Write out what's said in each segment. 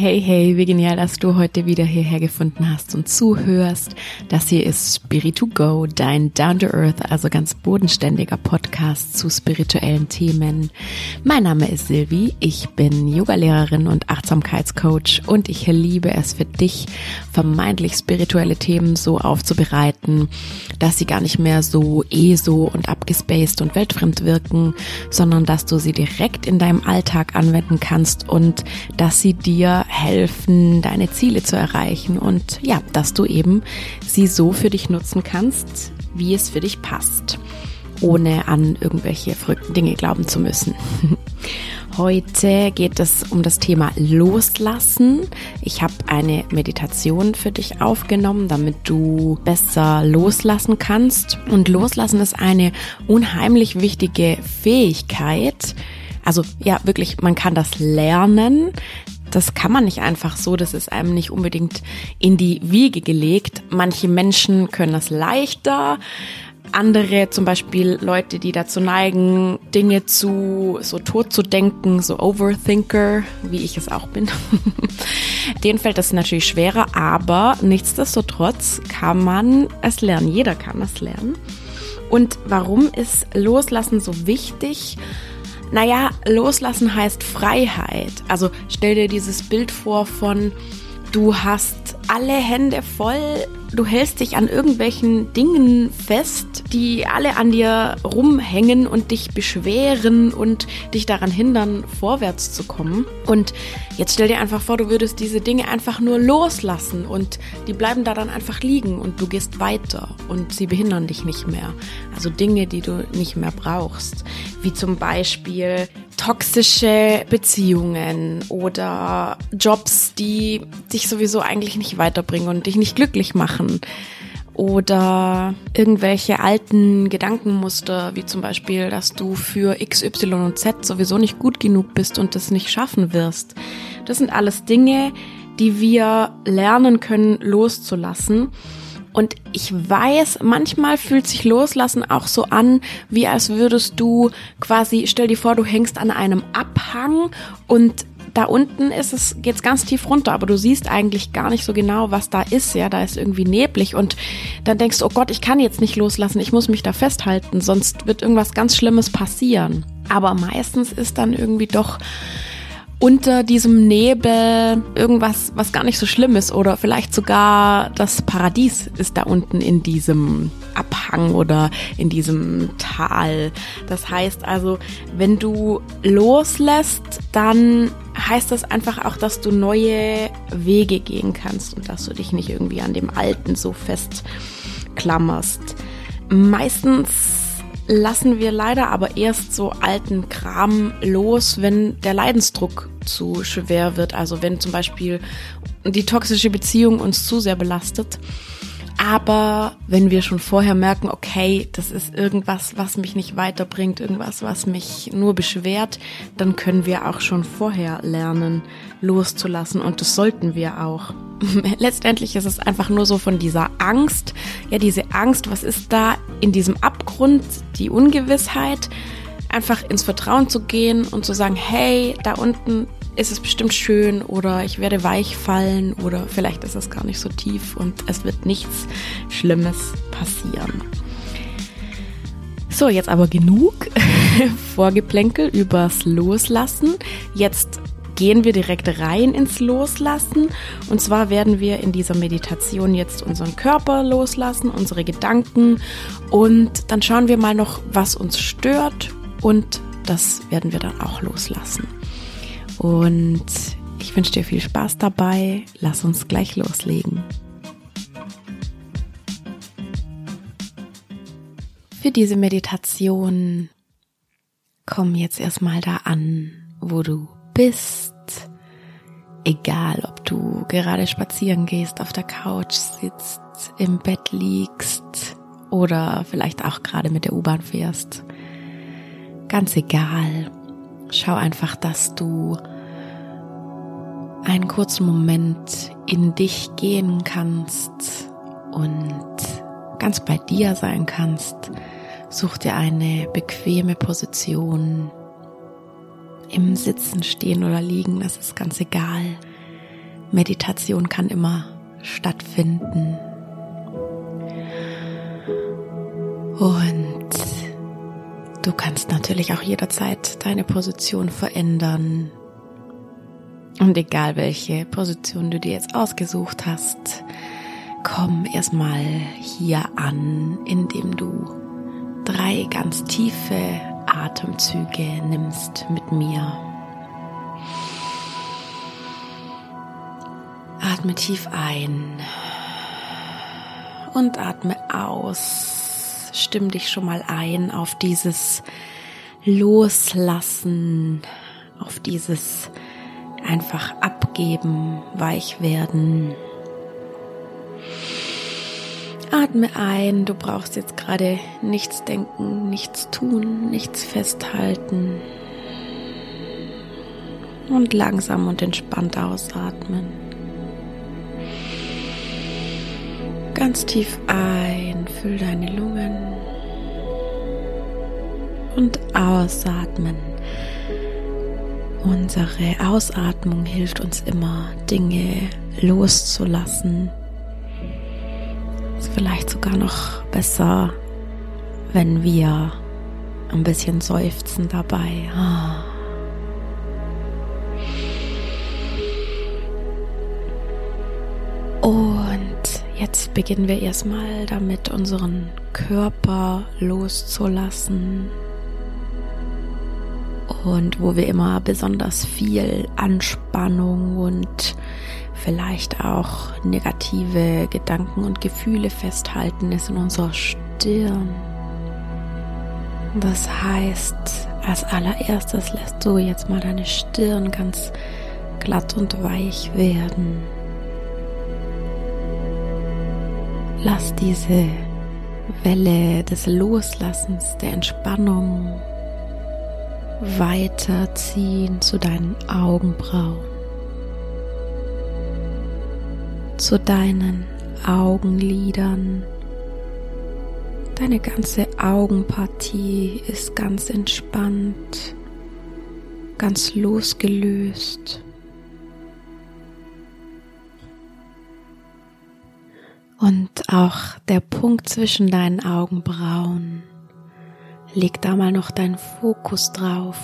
Hey, hey, wie genial, dass du heute wieder hierher gefunden hast und zuhörst. Das hier ist Spirit 2 Go, dein Down to Earth, also ganz bodenständiger Podcast zu spirituellen Themen. Mein Name ist Silvi, ich bin Yogalehrerin und Achtsamkeitscoach und ich liebe es für dich, vermeintlich spirituelle Themen so aufzubereiten, dass sie gar nicht mehr so eh so und abgespaced und weltfremd wirken, sondern dass du sie direkt in deinem Alltag anwenden kannst und dass sie dir helfen, deine Ziele zu erreichen und ja, dass du eben sie so für dich nutzen kannst, wie es für dich passt, ohne an irgendwelche verrückten Dinge glauben zu müssen. Heute geht es um das Thema Loslassen. Ich habe eine Meditation für dich aufgenommen, damit du besser loslassen kannst. Und Loslassen ist eine unheimlich wichtige Fähigkeit. Also ja, wirklich, man kann das lernen das kann man nicht einfach so, das ist einem nicht unbedingt in die Wiege gelegt. Manche Menschen können das leichter, andere, zum Beispiel Leute, die dazu neigen, Dinge zu so tot zu denken, so Overthinker, wie ich es auch bin. Denen fällt das natürlich schwerer, aber nichtsdestotrotz kann man es lernen. Jeder kann es lernen. Und warum ist Loslassen so wichtig? Naja, loslassen heißt Freiheit. Also stell dir dieses Bild vor von, du hast alle Hände voll, du hältst dich an irgendwelchen Dingen fest, die alle an dir rumhängen und dich beschweren und dich daran hindern, vorwärts zu kommen. Und jetzt stell dir einfach vor, du würdest diese Dinge einfach nur loslassen und die bleiben da dann einfach liegen und du gehst weiter und sie behindern dich nicht mehr. Also Dinge, die du nicht mehr brauchst, wie zum Beispiel toxische Beziehungen oder Jobs, die dich sowieso eigentlich nicht weiterbringen und dich nicht glücklich machen oder irgendwelche alten Gedankenmuster, wie zum Beispiel, dass du für X, Y und Z sowieso nicht gut genug bist und das nicht schaffen wirst. Das sind alles Dinge, die wir lernen können loszulassen. Und ich weiß, manchmal fühlt sich Loslassen auch so an, wie als würdest du quasi, stell dir vor, du hängst an einem Abhang und da unten ist es, geht's ganz tief runter, aber du siehst eigentlich gar nicht so genau, was da ist. Ja, da ist irgendwie neblig und dann denkst du, oh Gott, ich kann jetzt nicht loslassen, ich muss mich da festhalten, sonst wird irgendwas ganz Schlimmes passieren. Aber meistens ist dann irgendwie doch unter diesem Nebel irgendwas, was gar nicht so schlimm ist oder vielleicht sogar das Paradies ist da unten in diesem Abhang oder in diesem Tal. Das heißt also, wenn du loslässt, dann heißt das einfach auch, dass du neue Wege gehen kannst und dass du dich nicht irgendwie an dem Alten so festklammerst. Meistens lassen wir leider aber erst so alten Kram los, wenn der Leidensdruck zu schwer wird. Also wenn zum Beispiel die toxische Beziehung uns zu sehr belastet aber wenn wir schon vorher merken, okay, das ist irgendwas, was mich nicht weiterbringt, irgendwas, was mich nur beschwert, dann können wir auch schon vorher lernen, loszulassen. Und das sollten wir auch. Letztendlich ist es einfach nur so von dieser Angst, ja, diese Angst, was ist da in diesem Abgrund, die Ungewissheit, einfach ins Vertrauen zu gehen und zu sagen, hey, da unten ist es bestimmt schön oder ich werde weich fallen oder vielleicht ist es gar nicht so tief und es wird nichts Schlimmes passieren. So, jetzt aber genug Vorgeplänkel übers Loslassen. Jetzt gehen wir direkt rein ins Loslassen. Und zwar werden wir in dieser Meditation jetzt unseren Körper loslassen, unsere Gedanken und dann schauen wir mal noch, was uns stört und das werden wir dann auch loslassen. Und ich wünsche dir viel Spaß dabei. Lass uns gleich loslegen. Für diese Meditation komm jetzt erstmal da an, wo du bist. Egal, ob du gerade spazieren gehst, auf der Couch sitzt, im Bett liegst oder vielleicht auch gerade mit der U-Bahn fährst. Ganz egal. Schau einfach, dass du einen kurzen Moment in dich gehen kannst und ganz bei dir sein kannst. Such dir eine bequeme Position. Im Sitzen, Stehen oder Liegen, das ist ganz egal. Meditation kann immer stattfinden. Und du kannst natürlich auch jederzeit deine Position verändern. Und egal welche Position du dir jetzt ausgesucht hast, komm erstmal hier an, indem du drei ganz tiefe Atemzüge nimmst mit mir. Atme tief ein und atme aus. Stimm dich schon mal ein auf dieses Loslassen, auf dieses einfach abgeben, weich werden. Atme ein, du brauchst jetzt gerade nichts denken, nichts tun, nichts festhalten. Und langsam und entspannt ausatmen. Ganz tief ein, füll deine Lungen. Und ausatmen. Unsere Ausatmung hilft uns immer, Dinge loszulassen, ist vielleicht sogar noch besser, wenn wir ein bisschen seufzen dabei. Ah. Und jetzt beginnen wir erstmal damit, unseren Körper loszulassen. Und wo wir immer besonders viel Anspannung und vielleicht auch negative Gedanken und Gefühle festhalten, ist in unserer Stirn. Das heißt, als allererstes lässt du jetzt mal deine Stirn ganz glatt und weich werden. Lass diese Welle des Loslassens, der Entspannung weiterziehen zu deinen Augenbrauen zu deinen Augenlidern. Deine ganze Augenpartie ist ganz entspannt, ganz losgelöst. Und auch der Punkt zwischen deinen Augenbrauen, leg da mal noch deinen Fokus drauf.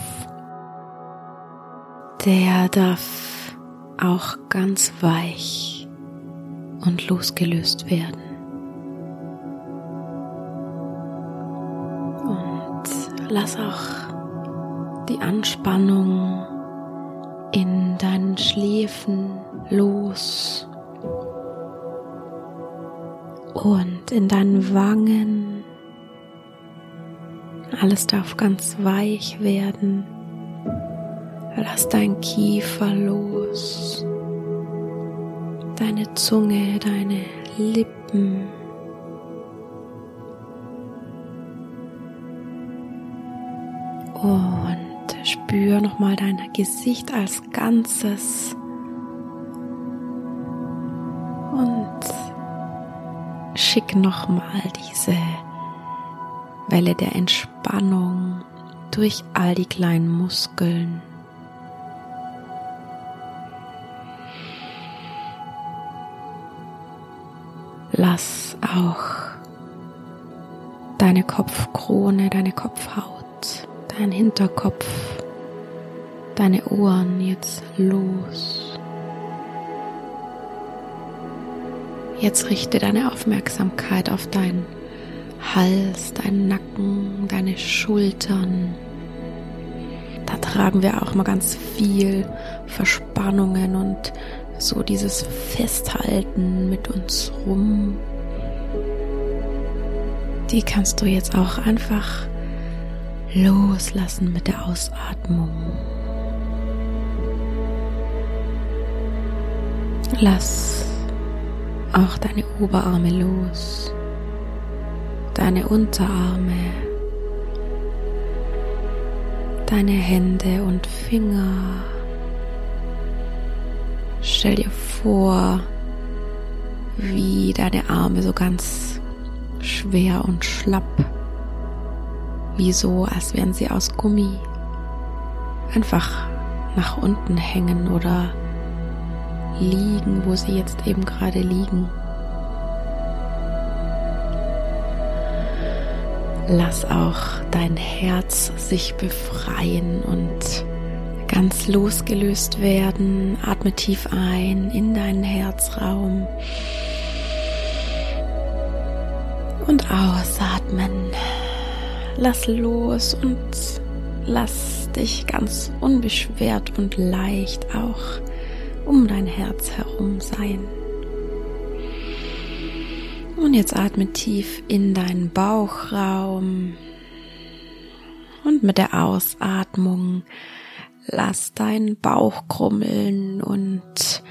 Der darf auch ganz weich und losgelöst werden. Und lass auch die Anspannung in deinen Schläfen los und in deinen Wangen. Alles darf ganz weich werden. Lass dein Kiefer los deine Zunge, deine Lippen. Und spür nochmal dein Gesicht als Ganzes. Und schick nochmal diese Welle der Entspannung durch all die kleinen Muskeln. Lass auch deine Kopfkrone, deine Kopfhaut, dein Hinterkopf, deine Ohren jetzt los. Jetzt richte deine Aufmerksamkeit auf deinen Hals, deinen Nacken, deine Schultern. Da tragen wir auch mal ganz viel Verspannungen und so dieses Festhalten mit uns rum, die kannst du jetzt auch einfach loslassen mit der Ausatmung. Lass auch deine Oberarme los, deine Unterarme, deine Hände und Finger. Stell dir vor, wie deine Arme so ganz schwer und schlapp, wie so, als wären sie aus Gummi, einfach nach unten hängen oder liegen, wo sie jetzt eben gerade liegen. Lass auch dein Herz sich befreien und ganz losgelöst werden. Atme tief ein in deinen Herzraum und ausatmen. Lass los und lass dich ganz unbeschwert und leicht auch um dein Herz herum sein. Und jetzt atme tief in deinen Bauchraum. Und mit der Ausatmung lass deinen Bauch krummeln und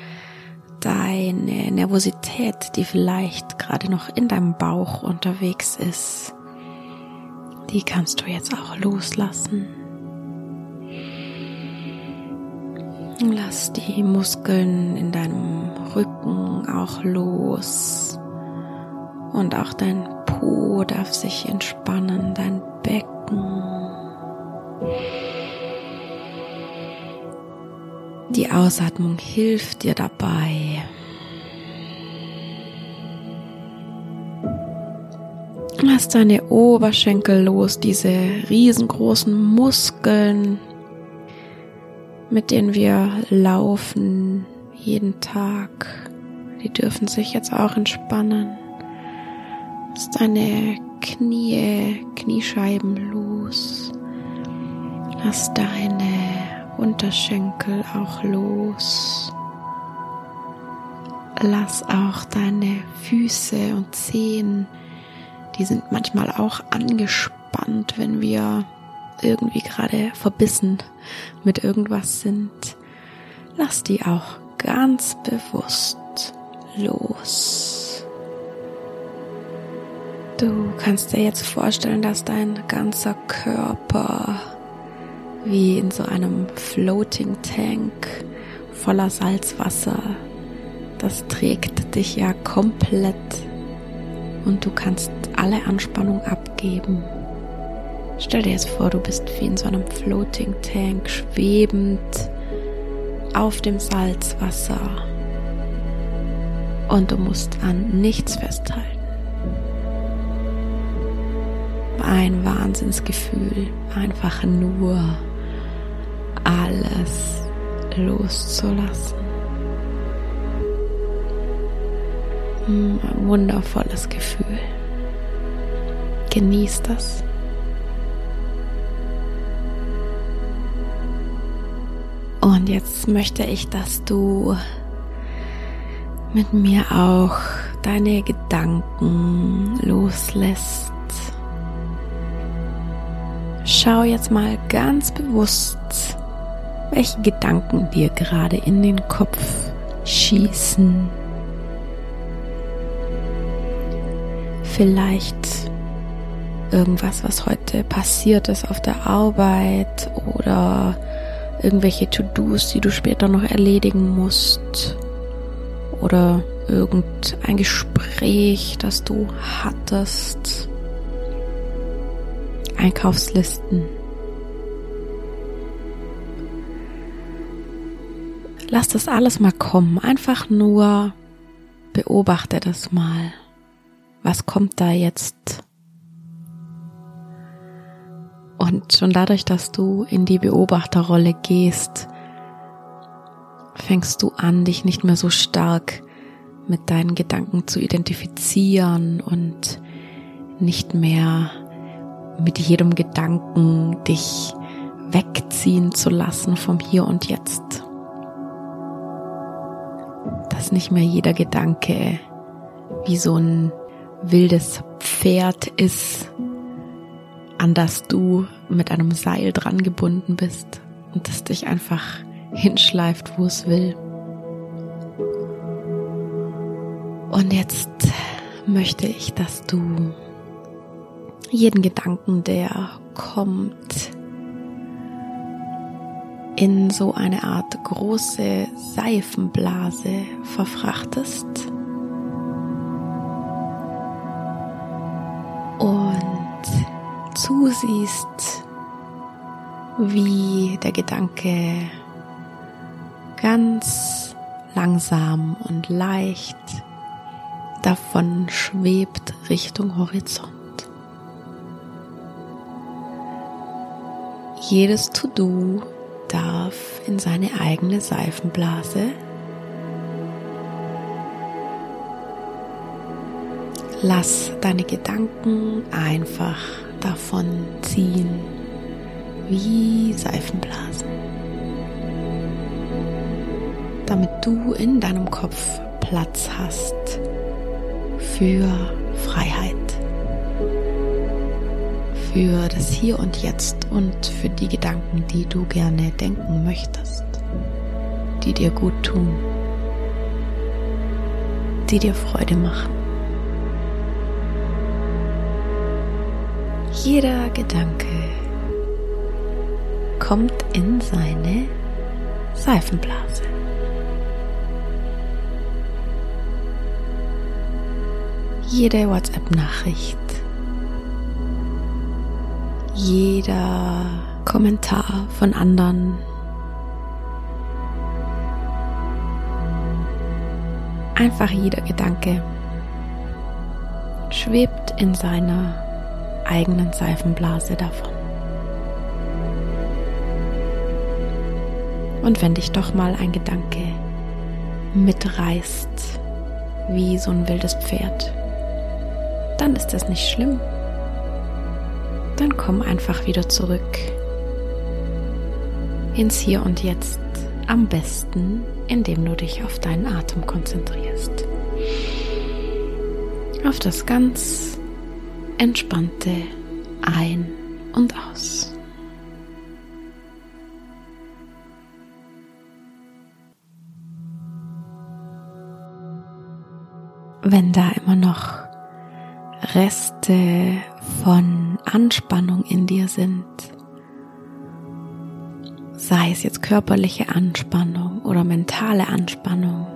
deine Nervosität, die vielleicht gerade noch in deinem Bauch unterwegs ist, die kannst du jetzt auch loslassen. Lass die Muskeln in deinem Rücken auch los. Und auch dein Po darf sich entspannen, dein Becken. Die Ausatmung hilft dir dabei. Lass deine Oberschenkel los, diese riesengroßen Muskeln, mit denen wir laufen jeden Tag. Die dürfen sich jetzt auch entspannen. Lass deine Knie, Kniescheiben los. Lass deine Unterschenkel auch los. Lass auch deine Füße und Zehen, die sind manchmal auch angespannt, wenn wir irgendwie gerade verbissen mit irgendwas sind. Lass die auch ganz bewusst los. Du kannst dir jetzt vorstellen, dass dein ganzer Körper wie in so einem Floating Tank voller Salzwasser, das trägt dich ja komplett. Und du kannst alle Anspannung abgeben. Stell dir jetzt vor, du bist wie in so einem Floating Tank schwebend auf dem Salzwasser. Und du musst an nichts festhalten. ein Wahnsinnsgefühl, einfach nur alles loszulassen. Hm, ein wundervolles Gefühl. Genieß das. Und jetzt möchte ich, dass du mit mir auch deine Gedanken loslässt Schau jetzt mal ganz bewusst, welche Gedanken dir gerade in den Kopf schießen. Vielleicht irgendwas, was heute passiert ist auf der Arbeit oder irgendwelche To-Dos, die du später noch erledigen musst oder irgendein Gespräch, das du hattest Einkaufslisten. Lass das alles mal kommen. Einfach nur beobachte das mal. Was kommt da jetzt? Und schon dadurch, dass du in die Beobachterrolle gehst, fängst du an, dich nicht mehr so stark mit deinen Gedanken zu identifizieren und nicht mehr mit jedem Gedanken dich wegziehen zu lassen vom Hier und Jetzt. Nicht mehr jeder Gedanke wie so ein wildes Pferd ist, an das du mit einem Seil dran gebunden bist und das dich einfach hinschleift, wo es will. Und jetzt möchte ich, dass du jeden Gedanken, der kommt, in so eine Art große Seifenblase verfrachtest und zusiehst, wie der Gedanke ganz langsam und leicht davon schwebt Richtung Horizont. Jedes To-Do darf in seine eigene Seifenblase. Lass deine Gedanken einfach davon ziehen wie Seifenblasen, damit du in deinem Kopf Platz hast für Freiheit, für das Hier und Jetzt und für die Gedanken, die du gerne denken möchtest, die dir gut tun, die dir Freude machen. Jeder Gedanke kommt in seine Seifenblase. Jede WhatsApp-Nachricht, jeder Kommentar von anderen, einfach jeder Gedanke schwebt in seiner eigenen Seifenblase davon. Und wenn dich doch mal ein Gedanke mitreißt, wie so ein wildes Pferd, dann ist das nicht schlimm. Dann komm einfach wieder zurück ins Hier und Jetzt. Am besten, indem du dich auf deinen Atem konzentrierst. Auf das ganz entspannte Ein- und Aus. Wenn da immer noch Reste von Anspannung in dir sind, sei es jetzt körperliche Anspannung oder mentale Anspannung,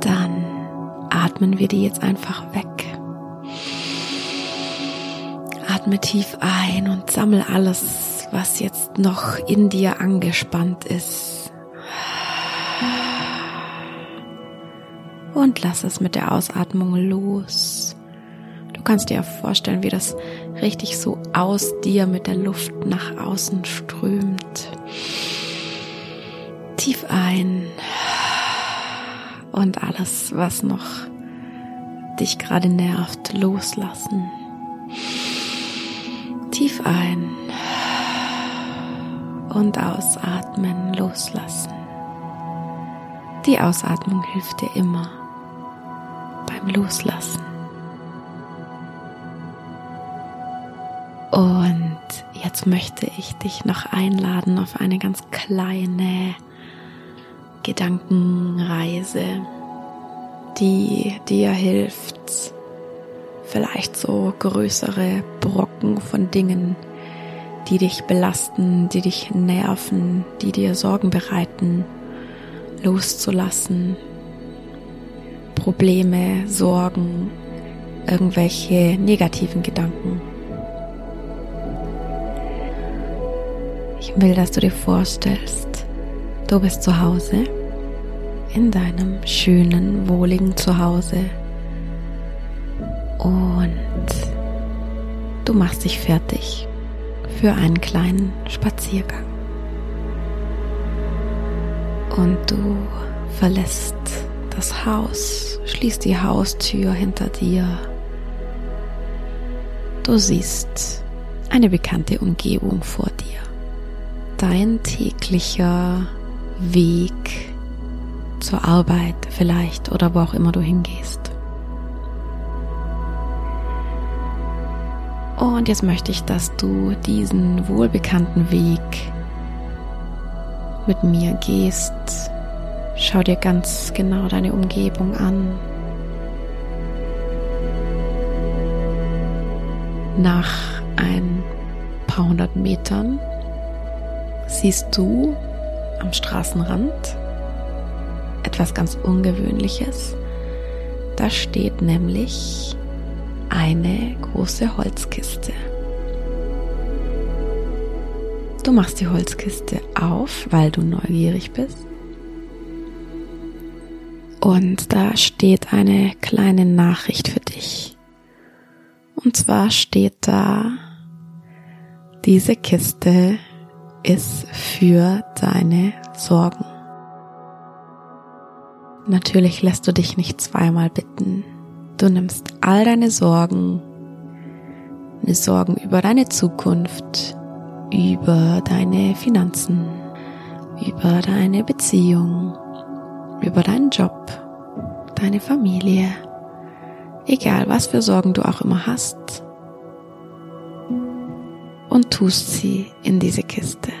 dann atmen wir die jetzt einfach weg. Atme tief ein und sammle alles, was jetzt noch in dir angespannt ist. Und lass es mit der Ausatmung los. Du kannst dir vorstellen, wie das richtig so aus dir mit der Luft nach außen strömt. Tief ein und alles, was noch dich gerade nervt, loslassen. Tief ein und ausatmen, loslassen. Die Ausatmung hilft dir immer beim Loslassen. Und jetzt möchte ich dich noch einladen auf eine ganz kleine Gedankenreise, die dir hilft, vielleicht so größere Brocken von Dingen, die dich belasten, die dich nerven, die dir Sorgen bereiten, loszulassen. Probleme, Sorgen, irgendwelche negativen Gedanken. Ich will, dass du dir vorstellst, du bist zu Hause, in deinem schönen, wohligen Zuhause und du machst dich fertig für einen kleinen Spaziergang. Und du verlässt das Haus, schließt die Haustür hinter dir. Du siehst eine bekannte Umgebung vor dir. Dein täglicher Weg zur Arbeit vielleicht oder wo auch immer du hingehst. Und jetzt möchte ich, dass du diesen wohlbekannten Weg mit mir gehst. Schau dir ganz genau deine Umgebung an. Nach ein paar hundert Metern siehst du am Straßenrand etwas ganz Ungewöhnliches. Da steht nämlich eine große Holzkiste. Du machst die Holzkiste auf, weil du neugierig bist. Und da steht eine kleine Nachricht für dich. Und zwar steht da, diese Kiste ist für deine Sorgen. Natürlich lässt du dich nicht zweimal bitten. Du nimmst all deine Sorgen, deine Sorgen über deine Zukunft, über deine Finanzen, über deine Beziehung, über deinen Job, deine Familie, egal was für Sorgen du auch immer hast, und tust sie in diese Kiste.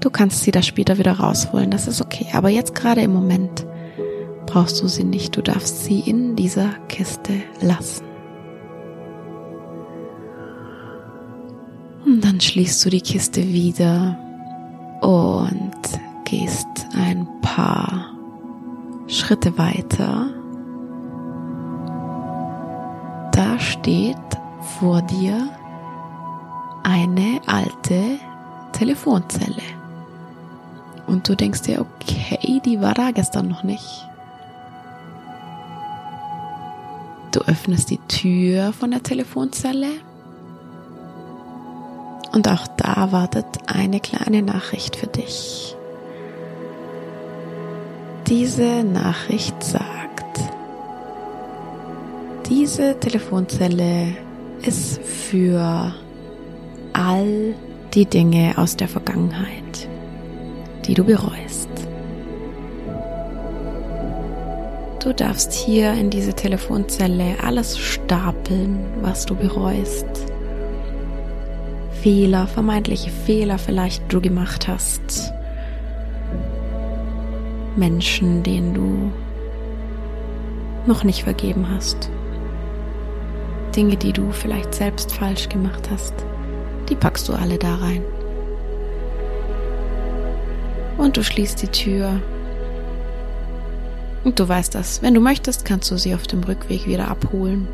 Du kannst sie da später wieder rausholen, das ist okay. Aber jetzt gerade im Moment brauchst du sie nicht. Du darfst sie in dieser Kiste lassen. Und dann schließt du die Kiste wieder und gehst ein paar Schritte weiter. Da steht vor dir eine alte Telefonzelle. Und du denkst dir, okay, die war da gestern noch nicht. Du öffnest die Tür von der Telefonzelle und auch da wartet eine kleine Nachricht für dich. Diese Nachricht sagt, diese Telefonzelle ist für all die Dinge aus der Vergangenheit die du bereust. Du darfst hier in diese Telefonzelle alles stapeln, was du bereust. Fehler, vermeintliche Fehler vielleicht du gemacht hast. Menschen, denen du noch nicht vergeben hast. Dinge, die du vielleicht selbst falsch gemacht hast, die packst du alle da rein und du schließt die Tür. Und du weißt das. Wenn du möchtest, kannst du sie auf dem Rückweg wieder abholen.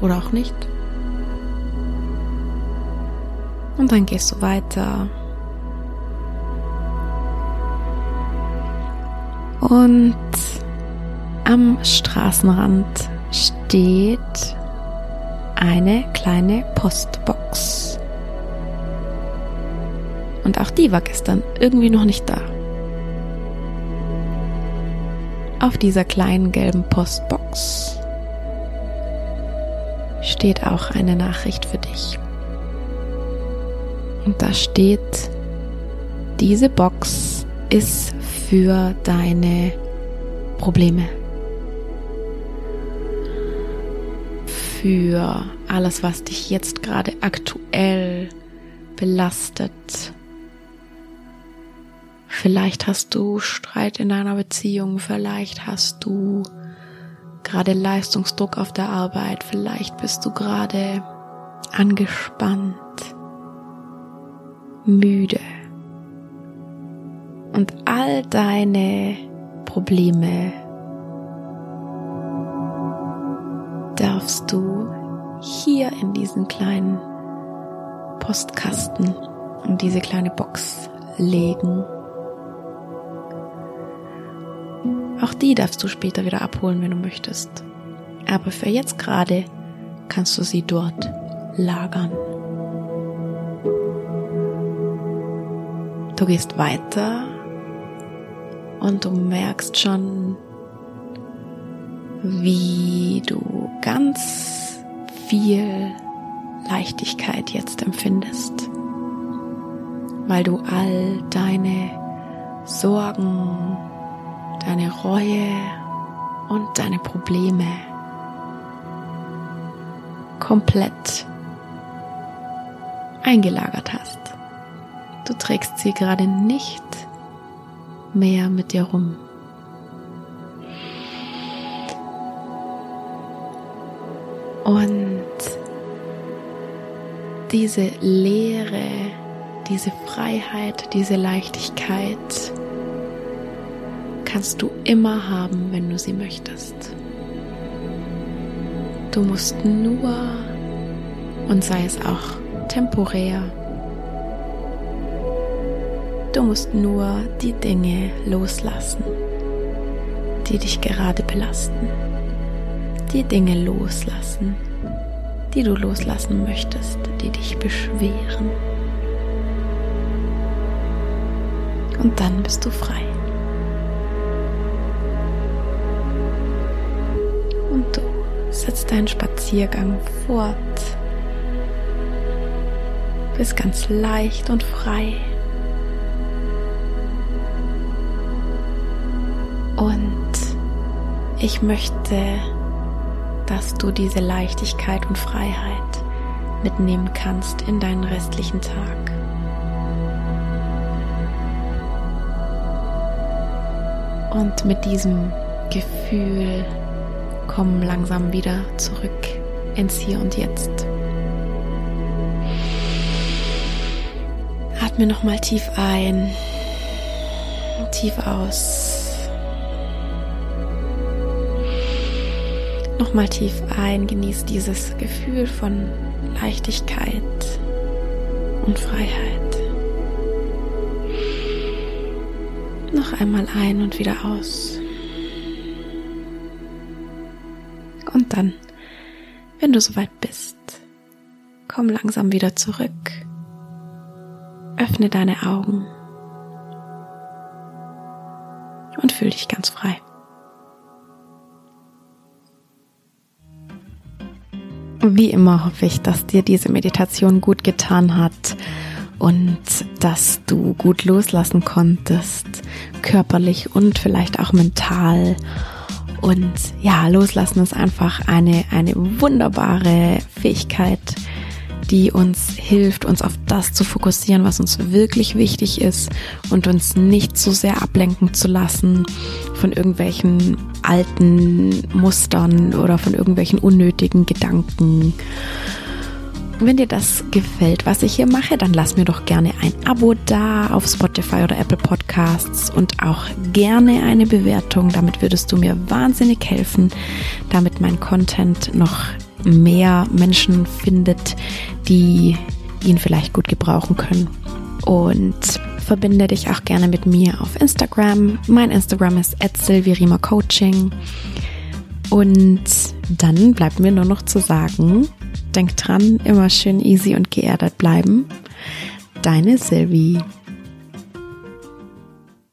Oder auch nicht. Und dann gehst du weiter. Und am Straßenrand steht eine kleine Postbox. Und auch die war gestern irgendwie noch nicht da. Auf dieser kleinen gelben Postbox steht auch eine Nachricht für dich. Und da steht, diese Box ist für deine Probleme. Für alles, was dich jetzt gerade aktuell belastet, Vielleicht hast du Streit in deiner Beziehung, vielleicht hast du gerade Leistungsdruck auf der Arbeit, vielleicht bist du gerade angespannt, müde. Und all deine Probleme darfst du hier in diesen kleinen Postkasten und diese kleine Box legen. Auch die darfst du später wieder abholen, wenn du möchtest. Aber für jetzt gerade kannst du sie dort lagern. Du gehst weiter und du merkst schon, wie du ganz viel Leichtigkeit jetzt empfindest, weil du all deine Sorgen, deine Reue und deine Probleme komplett eingelagert hast. Du trägst sie gerade nicht mehr mit dir rum. Und diese Leere, diese Freiheit, diese Leichtigkeit, kannst du immer haben, wenn du sie möchtest. Du musst nur, und sei es auch temporär, du musst nur die Dinge loslassen, die dich gerade belasten. Die Dinge loslassen, die du loslassen möchtest, die dich beschweren. Und dann bist du frei. Und du setzt deinen Spaziergang fort. Bist ganz leicht und frei. Und ich möchte, dass du diese Leichtigkeit und Freiheit mitnehmen kannst in deinen restlichen Tag. Und mit diesem Gefühl komm langsam wieder zurück ins Hier und Jetzt. Atme nochmal tief ein, tief aus. Nochmal tief ein, genieß dieses Gefühl von Leichtigkeit und Freiheit. Noch einmal ein und wieder aus. Dann, wenn du soweit bist, komm langsam wieder zurück. Öffne deine Augen und fühl dich ganz frei. Wie immer hoffe ich, dass dir diese Meditation gut getan hat und dass du gut loslassen konntest, körperlich und vielleicht auch mental. Und ja, loslassen ist einfach eine, eine wunderbare Fähigkeit, die uns hilft, uns auf das zu fokussieren, was uns wirklich wichtig ist und uns nicht so sehr ablenken zu lassen von irgendwelchen alten Mustern oder von irgendwelchen unnötigen Gedanken wenn dir das gefällt, was ich hier mache, dann lass mir doch gerne ein Abo da auf Spotify oder Apple Podcasts und auch gerne eine Bewertung. Damit würdest du mir wahnsinnig helfen, damit mein Content noch mehr Menschen findet, die ihn vielleicht gut gebrauchen können. Und verbinde dich auch gerne mit mir auf Instagram. Mein Instagram ist Coaching. Und dann bleibt mir nur noch zu sagen, Denk dran, immer schön easy und geerdet bleiben. Deine Sylvie.